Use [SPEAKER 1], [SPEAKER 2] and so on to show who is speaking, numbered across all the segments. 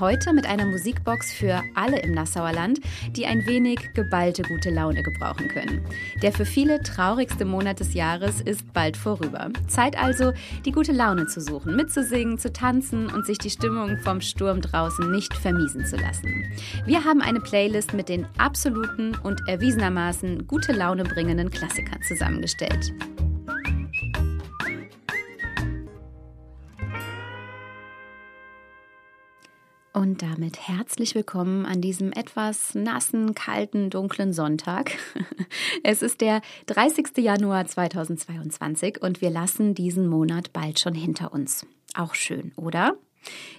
[SPEAKER 1] Heute mit einer Musikbox für alle im Nassauer Land, die ein wenig geballte gute Laune gebrauchen können. Der für viele traurigste Monat des Jahres ist bald vorüber. Zeit also, die gute Laune zu suchen, mitzusingen, zu tanzen und sich die Stimmung vom Sturm draußen nicht vermiesen zu lassen. Wir haben eine Playlist mit den absoluten und erwiesenermaßen gute Laune bringenden Klassikern zusammengestellt. Und damit herzlich willkommen an diesem etwas nassen, kalten, dunklen Sonntag. Es ist der 30. Januar 2022 und wir lassen diesen Monat bald schon hinter uns. Auch schön, oder?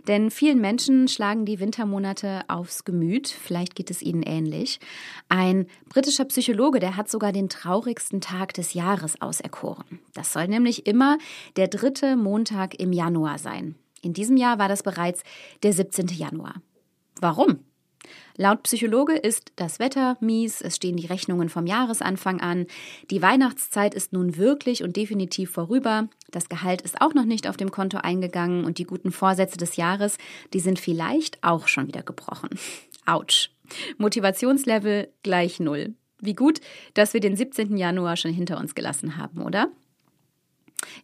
[SPEAKER 1] Denn vielen Menschen schlagen die Wintermonate aufs Gemüt, vielleicht geht es ihnen ähnlich. Ein britischer Psychologe, der hat sogar den traurigsten Tag des Jahres auserkoren. Das soll nämlich immer der dritte Montag im Januar sein. In diesem Jahr war das bereits der 17. Januar. Warum? Laut Psychologe ist das Wetter mies, es stehen die Rechnungen vom Jahresanfang an, die Weihnachtszeit ist nun wirklich und definitiv vorüber, das Gehalt ist auch noch nicht auf dem Konto eingegangen und die guten Vorsätze des Jahres, die sind vielleicht auch schon wieder gebrochen. Autsch. Motivationslevel gleich null. Wie gut, dass wir den 17. Januar schon hinter uns gelassen haben, oder?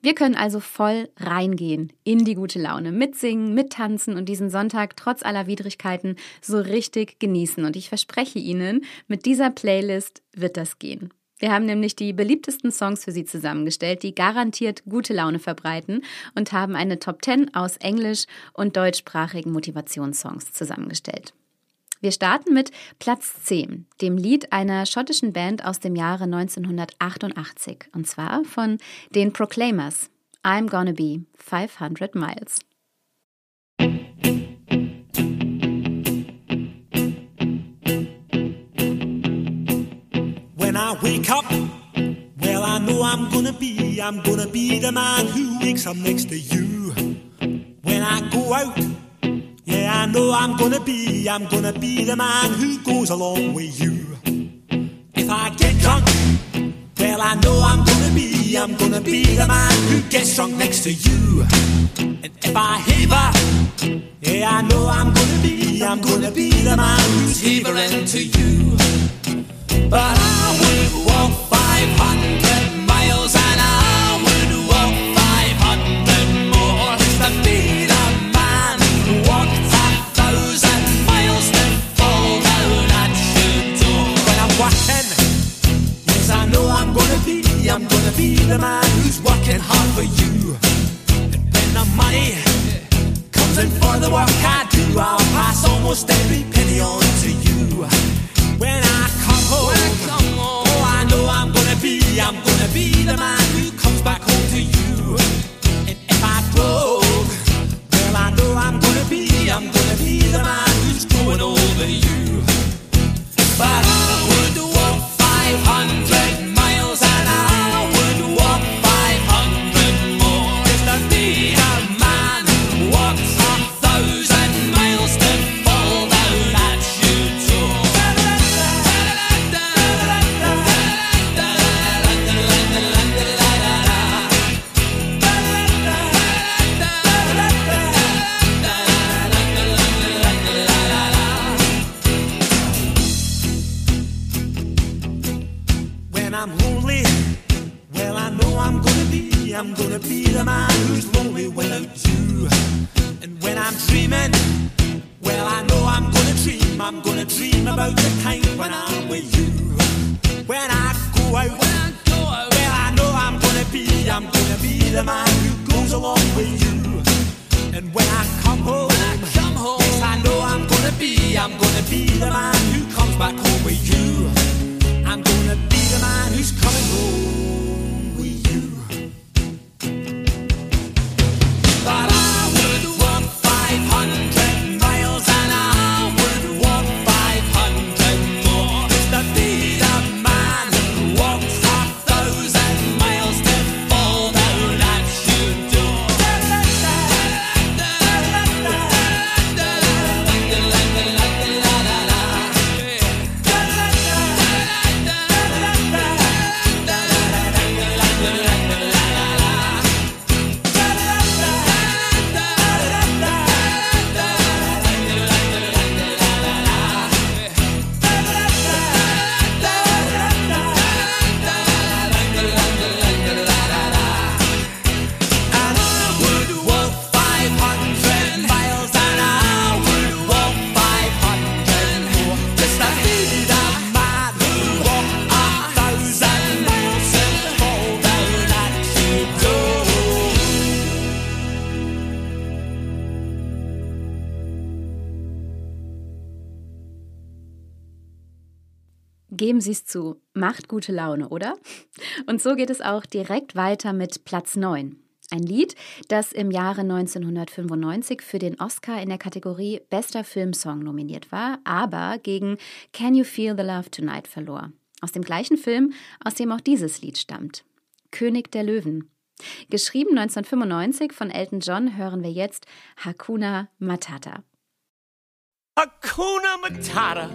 [SPEAKER 1] Wir können also voll reingehen in die gute Laune, mitsingen, mittanzen und diesen Sonntag trotz aller Widrigkeiten so richtig genießen. Und ich verspreche Ihnen, mit dieser Playlist wird das gehen. Wir haben nämlich die beliebtesten Songs für Sie zusammengestellt, die garantiert gute Laune verbreiten und haben eine Top 10 aus englisch- und deutschsprachigen Motivationssongs zusammengestellt. Wir starten mit Platz 10, dem Lied einer schottischen Band aus dem Jahre 1988, und zwar von den Proclaimers. I'm Gonna Be 500 Miles.
[SPEAKER 2] When I wake up, well, I know I'm gonna be, I'm gonna be the man who wakes up next to you. When I go out, Yeah, I know I'm gonna be, I'm gonna be the man who goes along with you. If I get drunk, well, I know I'm gonna be, I'm gonna be the man who gets drunk next to you. And if I heaver, yeah, I know I'm gonna be, I'm gonna be the man who's heavering to you. But I would walk 500 be the man who's working hard for you. And when the money comes in for the work I do, I'll pass almost every penny on to you. When I come home, oh, I know I'm gonna be, I'm gonna be the man
[SPEAKER 1] Geben Sie es zu, macht gute Laune, oder? Und so geht es auch direkt weiter mit Platz 9. Ein Lied, das im Jahre 1995 für den Oscar in der Kategorie Bester Filmsong nominiert war, aber gegen Can You Feel the Love Tonight verlor. Aus dem gleichen Film, aus dem auch dieses Lied stammt. König der Löwen. Geschrieben 1995 von Elton John hören wir jetzt Hakuna Matata.
[SPEAKER 3] Hakuna Matata.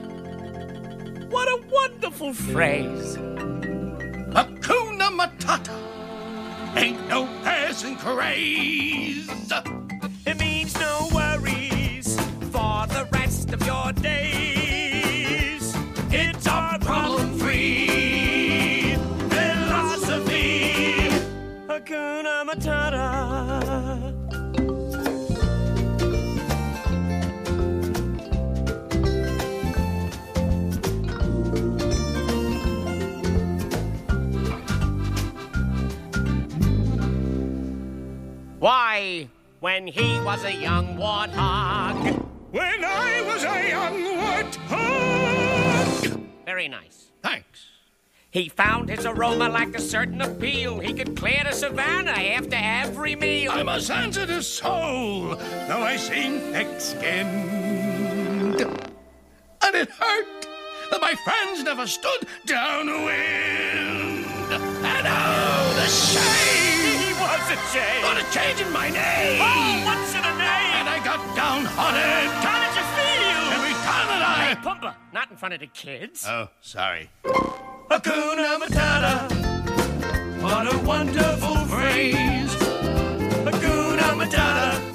[SPEAKER 3] What a wonderful phrase.
[SPEAKER 4] Hakuna Matata. Ain't no passing craze.
[SPEAKER 3] It means no worries for the rest of your days. It's our problem free philosophy. Hakuna Matata. When he was a young warthog.
[SPEAKER 4] When I was a young warthog.
[SPEAKER 3] Very nice.
[SPEAKER 4] Thanks.
[SPEAKER 3] He found his aroma lacked a certain appeal. He could clear the savannah after every meal.
[SPEAKER 4] I'm a sensitive soul, though I seem thick-skinned. And it hurt that my friends never stood downwind. And oh, the shame!
[SPEAKER 3] A shame.
[SPEAKER 4] What a change in my name!
[SPEAKER 3] Oh, what's in a name?
[SPEAKER 4] And I got downhearted.
[SPEAKER 3] How did you feel?
[SPEAKER 4] Every time that
[SPEAKER 3] Hey,
[SPEAKER 4] I...
[SPEAKER 3] Pumba, not in front of the kids.
[SPEAKER 4] Oh, sorry.
[SPEAKER 3] Hakuna Matata. What a wonderful phrase. Hakuna Matata.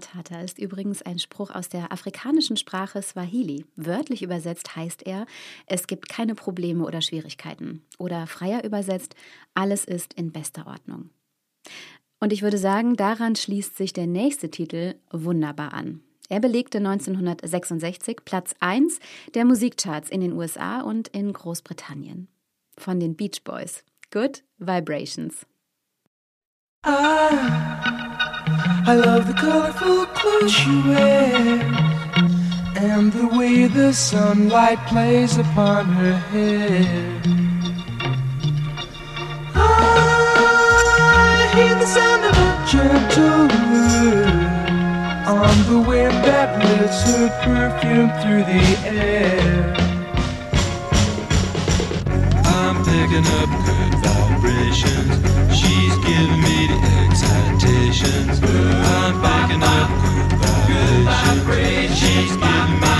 [SPEAKER 3] Matata
[SPEAKER 1] ist übrigens ein Spruch aus der afrikanischen Sprache Swahili. Wörtlich übersetzt heißt er, es gibt keine Probleme oder Schwierigkeiten. Oder freier übersetzt, alles ist in bester Ordnung. Und ich würde sagen, daran schließt sich der nächste Titel wunderbar an. Er belegte 1966 Platz 1 der Musikcharts in den USA und in Großbritannien. Von den Beach Boys. Good Vibrations.
[SPEAKER 5] I love the colorful clothes she wears and the way the sunlight plays upon her hair. I hear the sound of a gentle word on the wind that lifts her perfume through the air. I'm picking up good vibrations. She's giving me the excitations. I'm picking up good vibrations. She's giving me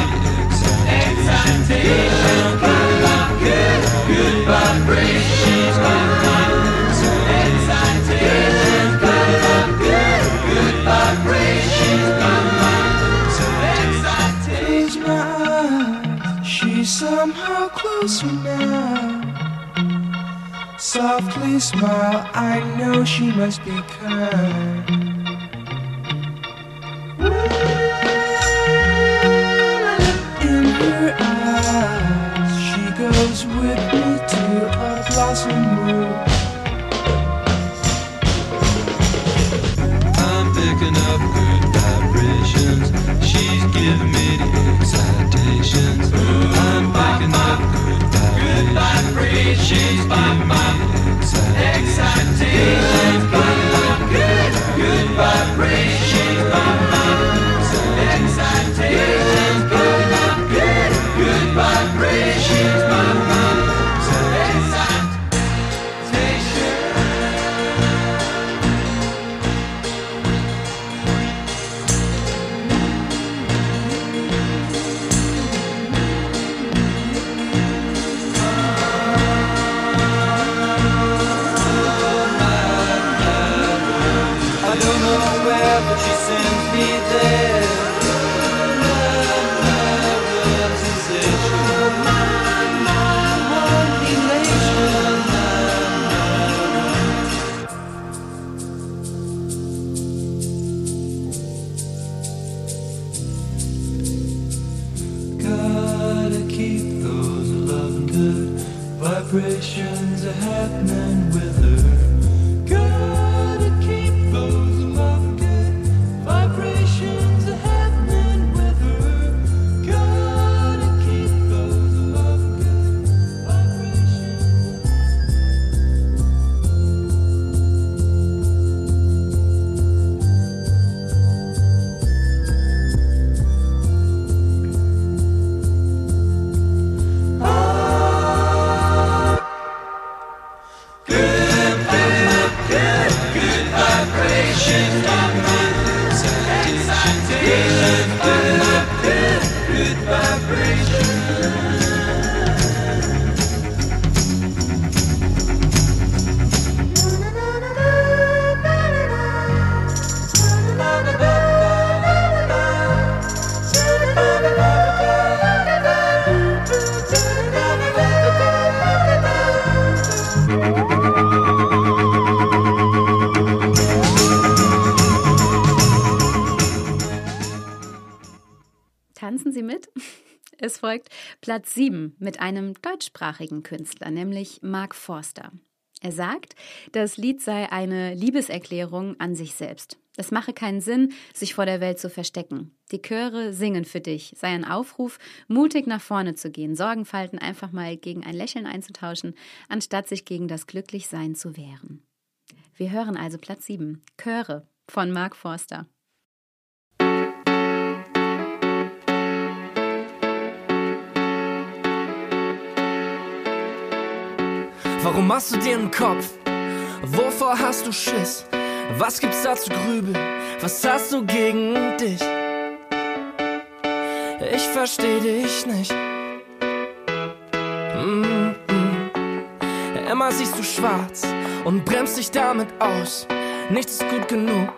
[SPEAKER 5] smile, I know she must be kind. In her eyes, she goes with me to a blossom. I'm picking up good vibrations. She's giving me the excitations. I'm picking up good vibrations. She's
[SPEAKER 1] Es folgt Platz 7 mit einem deutschsprachigen Künstler, nämlich Mark Forster. Er sagt, das Lied sei eine Liebeserklärung an sich selbst. Es mache keinen Sinn, sich vor der Welt zu verstecken. Die Chöre singen für dich, sei ein Aufruf, mutig nach vorne zu gehen, Sorgenfalten einfach mal gegen ein Lächeln einzutauschen, anstatt sich gegen das Glücklichsein zu wehren. Wir hören also Platz 7, Chöre von Mark Forster.
[SPEAKER 6] Warum machst du dir einen Kopf? Wovor hast du Schiss? Was gibt's da zu grübeln? Was hast du gegen dich? Ich versteh dich nicht. Mm -mm. Immer siehst du schwarz und bremst dich damit aus. Nichts ist gut genug.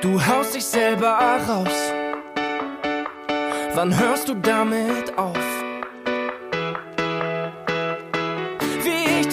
[SPEAKER 6] Du haust dich selber raus. Wann hörst du damit auf?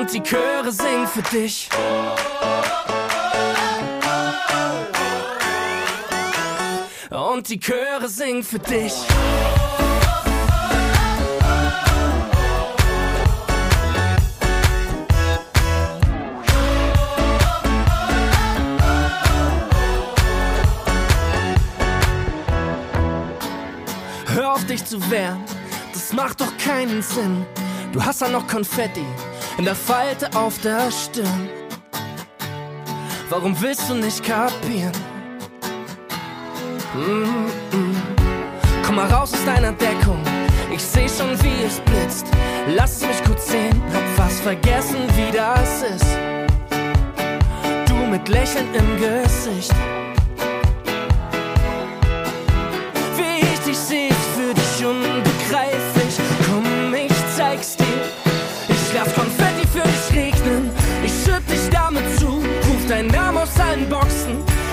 [SPEAKER 6] und die Chöre singen für dich. Und die Chöre singen für dich. Hör auf dich zu wehren, das macht doch keinen Sinn. Du hast ja noch Konfetti in der Falte auf der Stirn. Warum willst du nicht kapieren? Mm -mm. Komm mal raus aus deiner Deckung. Ich seh schon, wie es blitzt. Lass mich kurz sehen, hab fast vergessen, wie das ist. Du mit Lächeln im Gesicht.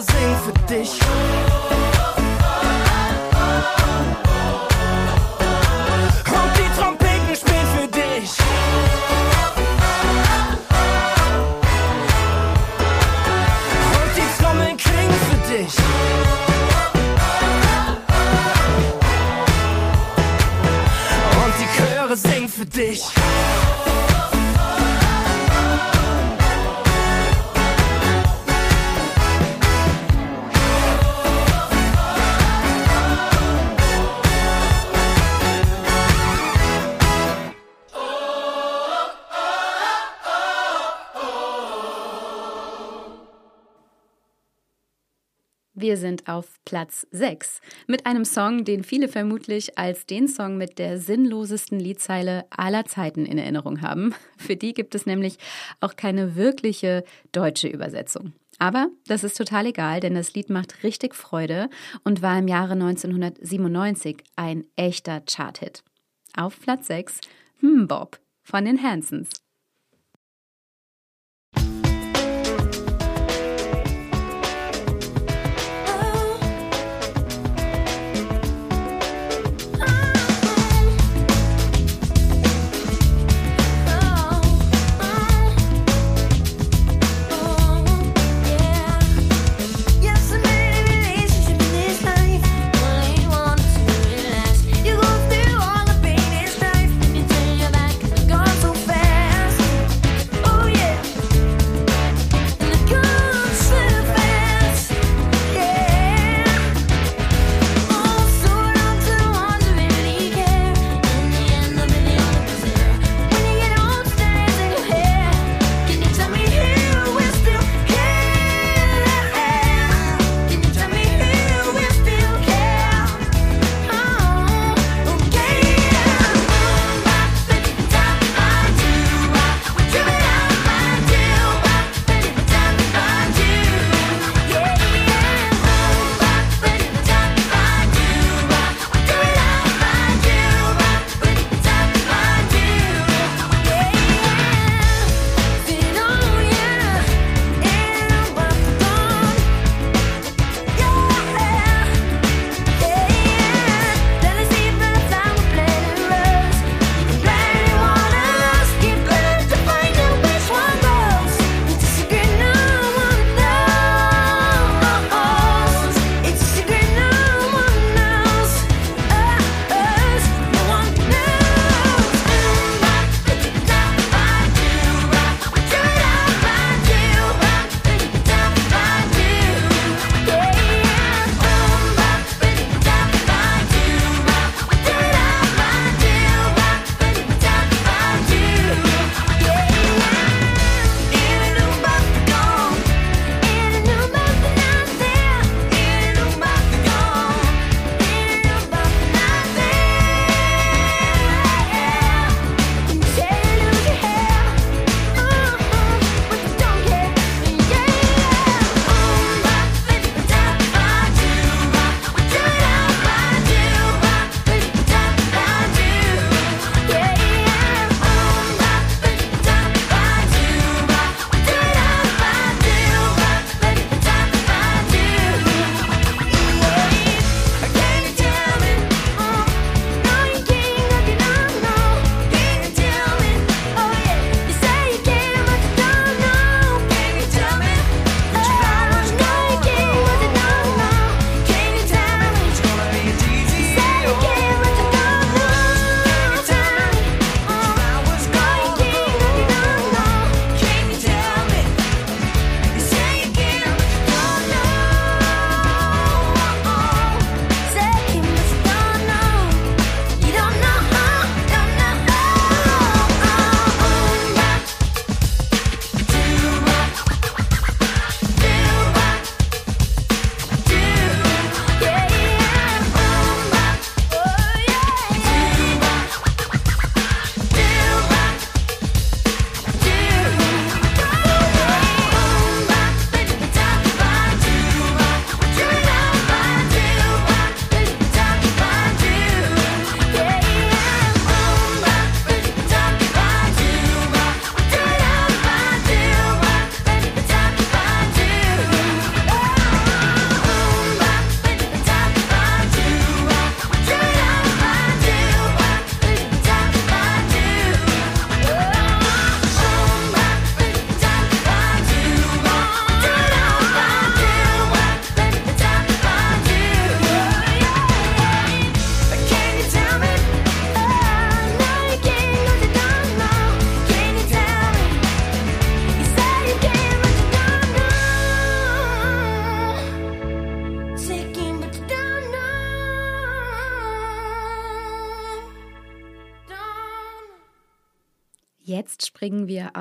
[SPEAKER 6] Chöre singen für dich. Und die Trompeten spielen für dich. Und die Trommeln klingen für dich. Und die Chöre singen für dich.
[SPEAKER 1] Wir sind auf Platz 6 mit einem Song, den viele vermutlich als den Song mit der sinnlosesten Liedzeile aller Zeiten in Erinnerung haben. Für die gibt es nämlich auch keine wirkliche deutsche Übersetzung. Aber das ist total egal, denn das Lied macht richtig Freude und war im Jahre 1997 ein echter Charthit. Auf Platz 6 Hm Bob von den Hansons.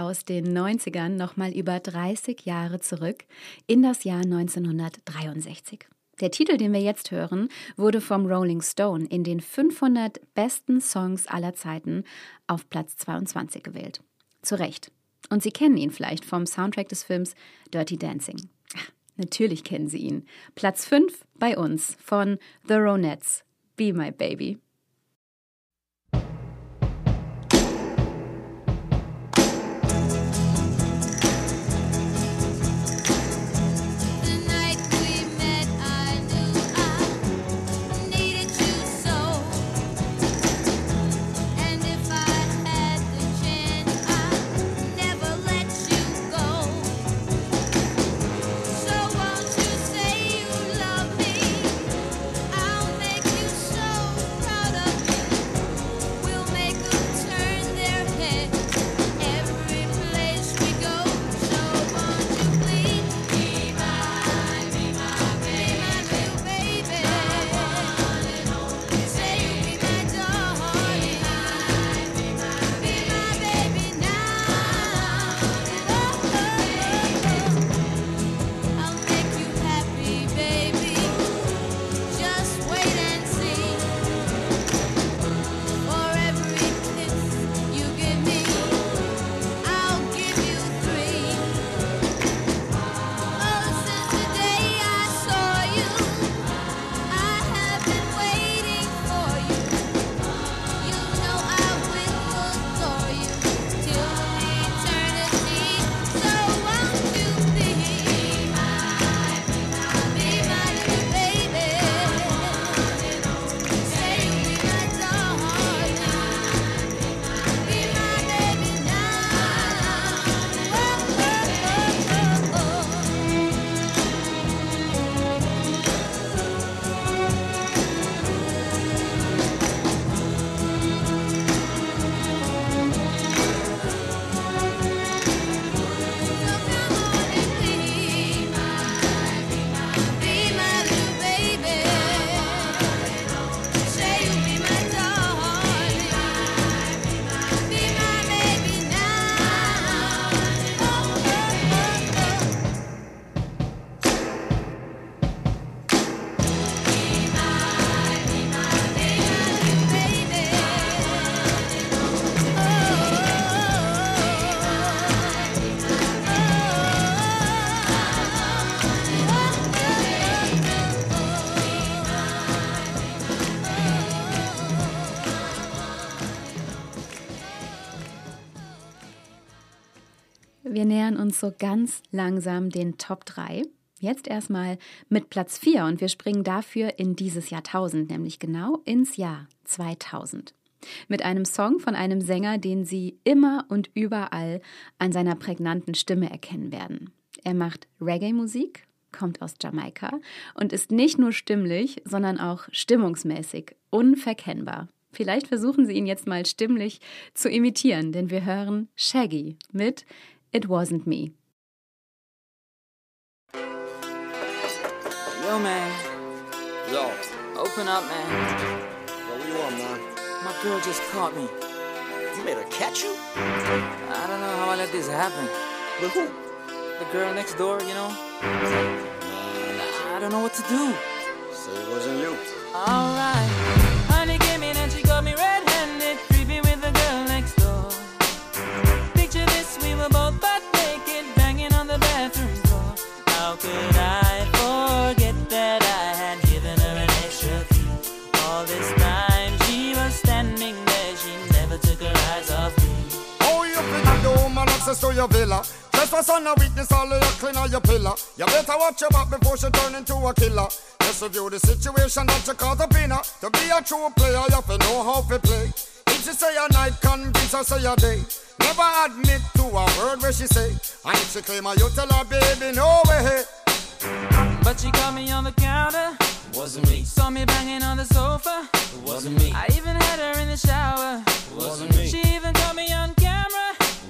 [SPEAKER 7] Aus den 90ern nochmal über 30 Jahre zurück in das Jahr 1963. Der Titel, den wir jetzt hören, wurde vom Rolling Stone in den 500 besten Songs aller Zeiten auf Platz 22 gewählt. Zu Recht. Und Sie kennen ihn vielleicht vom Soundtrack des Films Dirty Dancing. Ach, natürlich kennen Sie ihn. Platz 5 bei uns von The Ronettes. Be My Baby. So ganz langsam den Top 3. Jetzt erstmal mit Platz 4 und wir springen dafür in dieses Jahrtausend, nämlich genau ins Jahr 2000. Mit einem Song von einem Sänger, den Sie immer und überall an seiner prägnanten Stimme erkennen werden. Er macht Reggae-Musik, kommt aus Jamaika und ist nicht nur stimmlich, sondern auch stimmungsmäßig unverkennbar. Vielleicht versuchen Sie ihn jetzt mal stimmlich zu imitieren, denn wir hören Shaggy mit It Wasn't Me.
[SPEAKER 8] Yo, man.
[SPEAKER 9] Yo,
[SPEAKER 8] Open up, man.
[SPEAKER 9] yo, what you want, man?
[SPEAKER 8] My girl just caught me.
[SPEAKER 9] You made her catch you?
[SPEAKER 8] I don't know how I let this happen.
[SPEAKER 9] With who?
[SPEAKER 8] The girl next door, you know? I don't know what to do.
[SPEAKER 9] Say it wasn't you.
[SPEAKER 8] Alright.
[SPEAKER 10] Woman to your villa. Trespass on a witness, all of your clean on your pillar. You better watch your back before she turn into a killer. Just review the situation that you call the winner. To be a true player, you have to know how to play. If she say a night, convince her say a day. Never admit to a word where she say. And if she claim her, you tell her, baby, no way.
[SPEAKER 8] But she caught me on the counter.
[SPEAKER 11] Wasn't me.
[SPEAKER 8] Saw me banging on the sofa.
[SPEAKER 11] It wasn't me.
[SPEAKER 8] I even had her in the shower.
[SPEAKER 11] It wasn't me.
[SPEAKER 8] She even caught me on camera.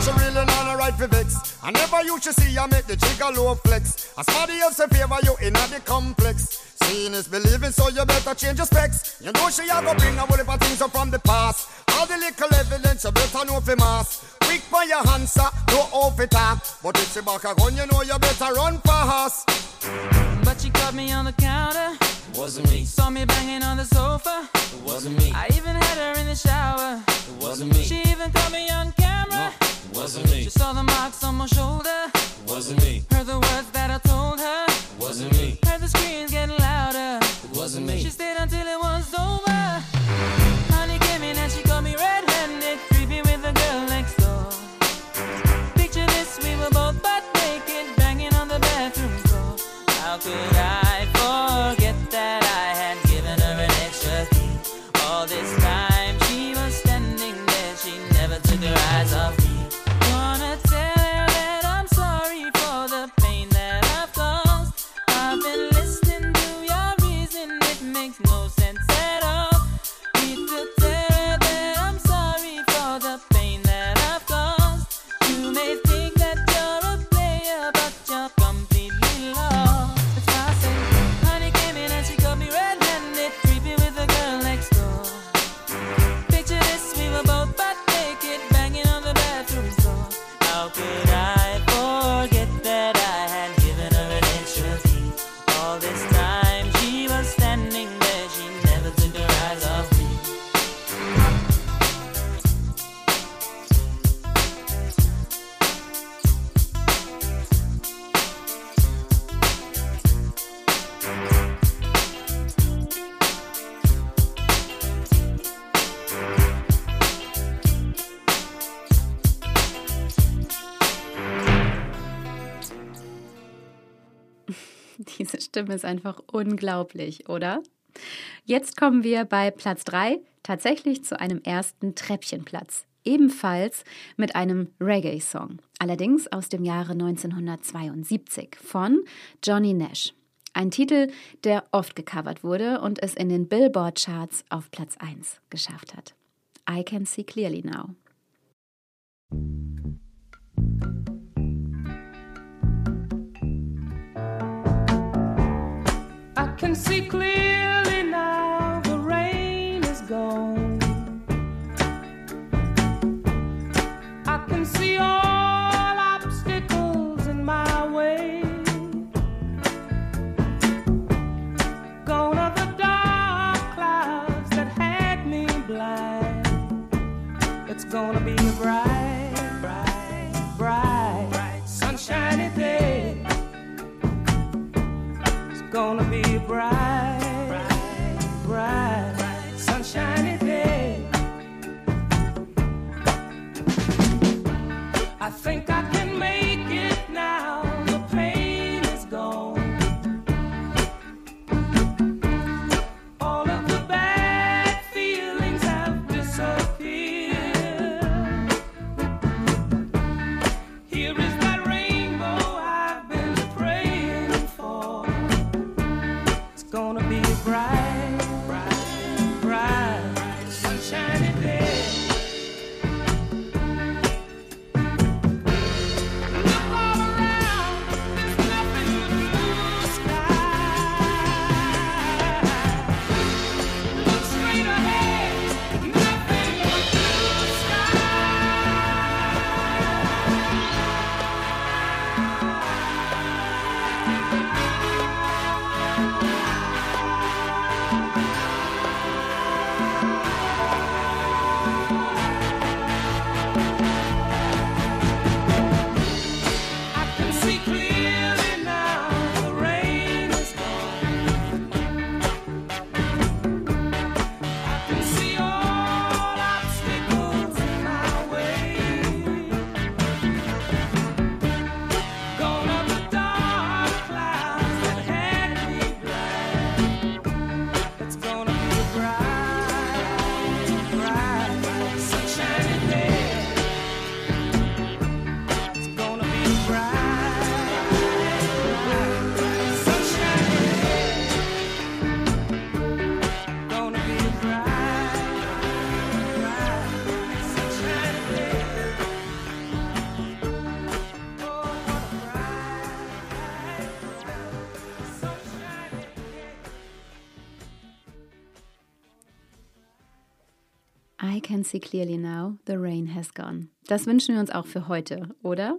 [SPEAKER 8] she
[SPEAKER 10] really not a right for vex. I never used to see I make the jigger low flex. As somebody else in favor you in a the complex. Seeing is believing, so you better change your specs. You know she a go bring a whole heap of things up from the past. All the little evidence you better know for mass. Quick for your answer, no off it talk. But if she back a gun, you know you better run fast.
[SPEAKER 8] But she caught me on the counter.
[SPEAKER 11] Wasn't me.
[SPEAKER 8] Saw me banging on the sofa.
[SPEAKER 11] It wasn't me.
[SPEAKER 8] I even had her in the shower.
[SPEAKER 11] It wasn't me.
[SPEAKER 8] She even caught me on camera.
[SPEAKER 11] It wasn't me.
[SPEAKER 8] She saw the marks on my shoulder.
[SPEAKER 11] It wasn't me.
[SPEAKER 8] Heard the words that I told her.
[SPEAKER 11] It wasn't me.
[SPEAKER 8] Heard the screams getting louder.
[SPEAKER 11] It wasn't me.
[SPEAKER 8] She stayed until it was
[SPEAKER 1] Diese Stimme ist einfach unglaublich, oder? Jetzt kommen wir bei Platz 3 tatsächlich zu einem ersten Treppchenplatz. Ebenfalls mit einem Reggae-Song, allerdings aus dem Jahre 1972 von Johnny Nash. Ein Titel, der oft gecovert wurde und es in den Billboard-Charts auf Platz 1 geschafft hat. I Can See Clearly Now.
[SPEAKER 12] Can see clearly bright, see clearly now, the rain
[SPEAKER 1] has gone. Das wünschen wir uns auch für heute, oder?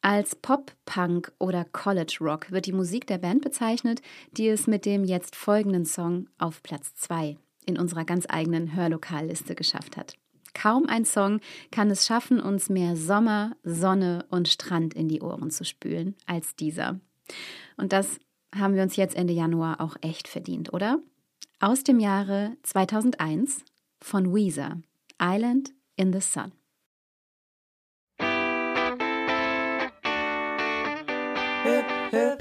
[SPEAKER 1] Als Pop, Punk oder College Rock wird die Musik der Band bezeichnet, die es mit dem jetzt folgenden Song auf Platz 2 in unserer ganz eigenen Hörlokalliste geschafft hat. Kaum ein Song kann es schaffen, uns mehr Sommer, Sonne und Strand in die Ohren zu spülen als dieser. Und das haben wir uns jetzt Ende Januar auch echt verdient, oder? Aus dem Jahre 2001 von Weezer, Island in the Sun.
[SPEAKER 8] hip, hip.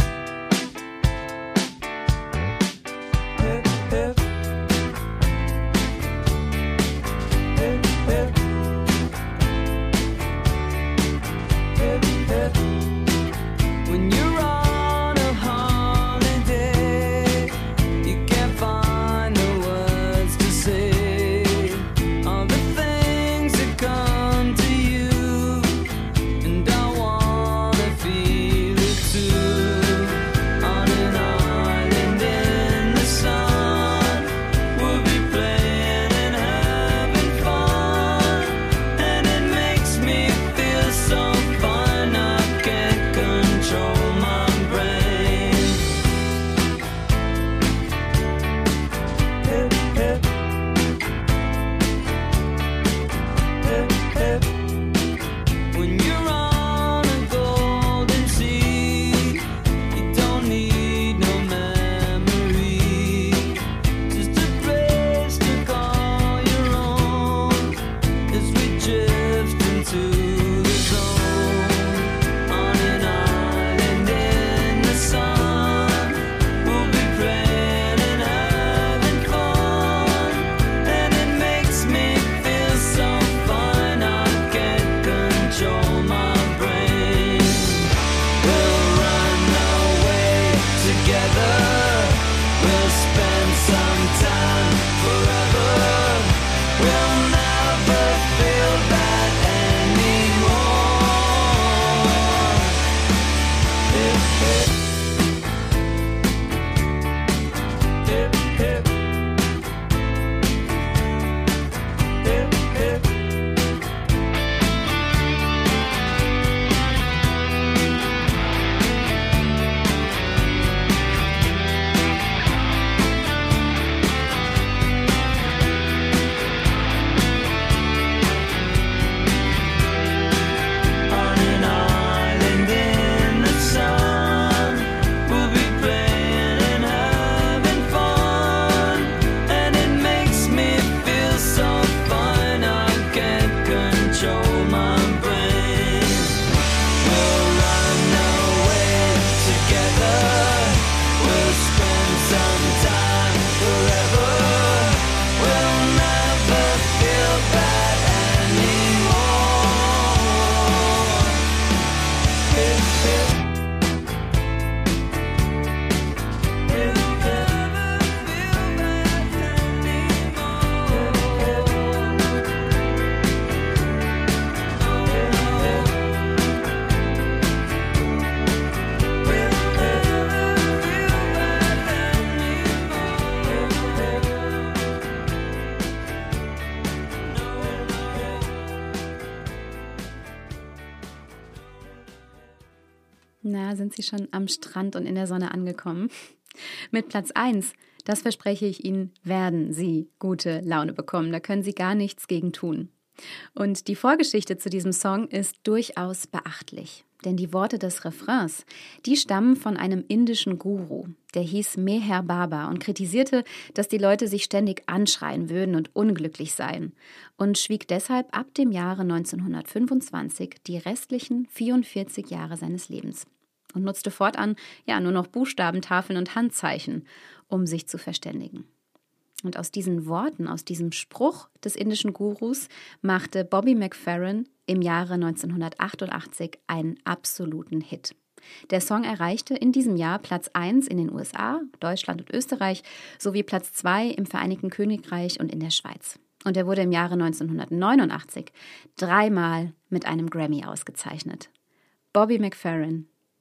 [SPEAKER 1] Sind Sie schon am Strand und in der Sonne angekommen? Mit Platz 1, das verspreche ich Ihnen, werden Sie gute Laune bekommen. Da können Sie gar nichts gegen tun. Und die Vorgeschichte zu diesem Song ist durchaus beachtlich. Denn die Worte des Refrains, die stammen von einem indischen Guru, der hieß Meher Baba und kritisierte, dass die Leute sich ständig anschreien würden und unglücklich seien und schwieg deshalb ab dem Jahre 1925 die restlichen 44 Jahre seines Lebens und nutzte fortan ja nur noch Buchstabentafeln und Handzeichen, um sich zu verständigen. Und aus diesen Worten, aus diesem Spruch des indischen Gurus, machte Bobby McFerrin im Jahre 1988 einen absoluten Hit. Der Song erreichte in diesem Jahr Platz 1 in den USA, Deutschland und Österreich sowie Platz 2 im Vereinigten Königreich und in der Schweiz. Und er wurde im Jahre 1989 dreimal mit einem Grammy ausgezeichnet. Bobby McFerrin,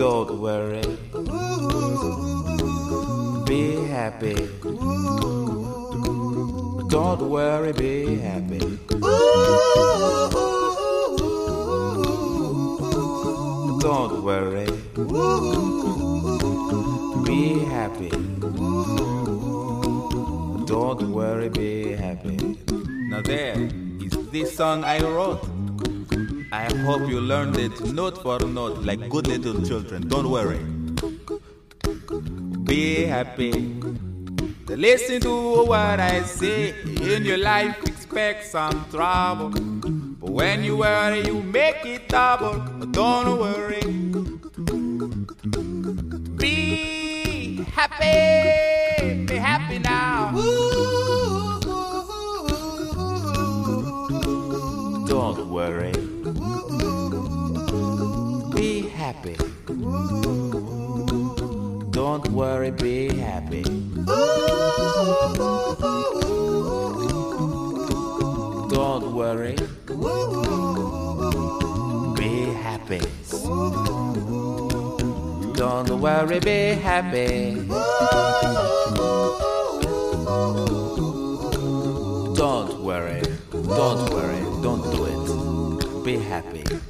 [SPEAKER 13] Don't worry. Be happy. Don't worry, be happy. Don't worry. Be happy. Don't worry, be happy. Now there is this song I wrote. I hope you learned it note for note like good little children. Don't worry. Be happy. Listen to what I say. In your life, expect some trouble. But when you worry, you make it double. Don't worry. Be happy. Be happy now. Don't worry. Happy. Don't worry, be happy. Don't worry. Be happy. Don't worry, be happy. Don't worry. Don't worry. Don't do it. Be happy.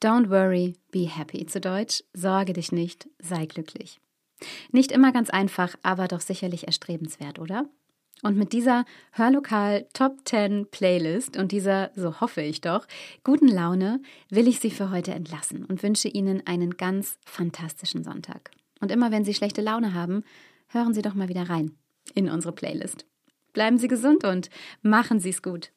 [SPEAKER 1] Don't worry, be happy. Zu Deutsch, sorge dich nicht, sei glücklich. Nicht immer ganz einfach, aber doch sicherlich erstrebenswert, oder? Und mit dieser Hörlokal Top 10 Playlist und dieser, so hoffe ich doch, guten Laune will ich Sie für heute entlassen und wünsche Ihnen einen ganz fantastischen Sonntag. Und immer wenn Sie schlechte Laune haben, hören Sie doch mal wieder rein in unsere Playlist. Bleiben Sie gesund und machen Sie es gut.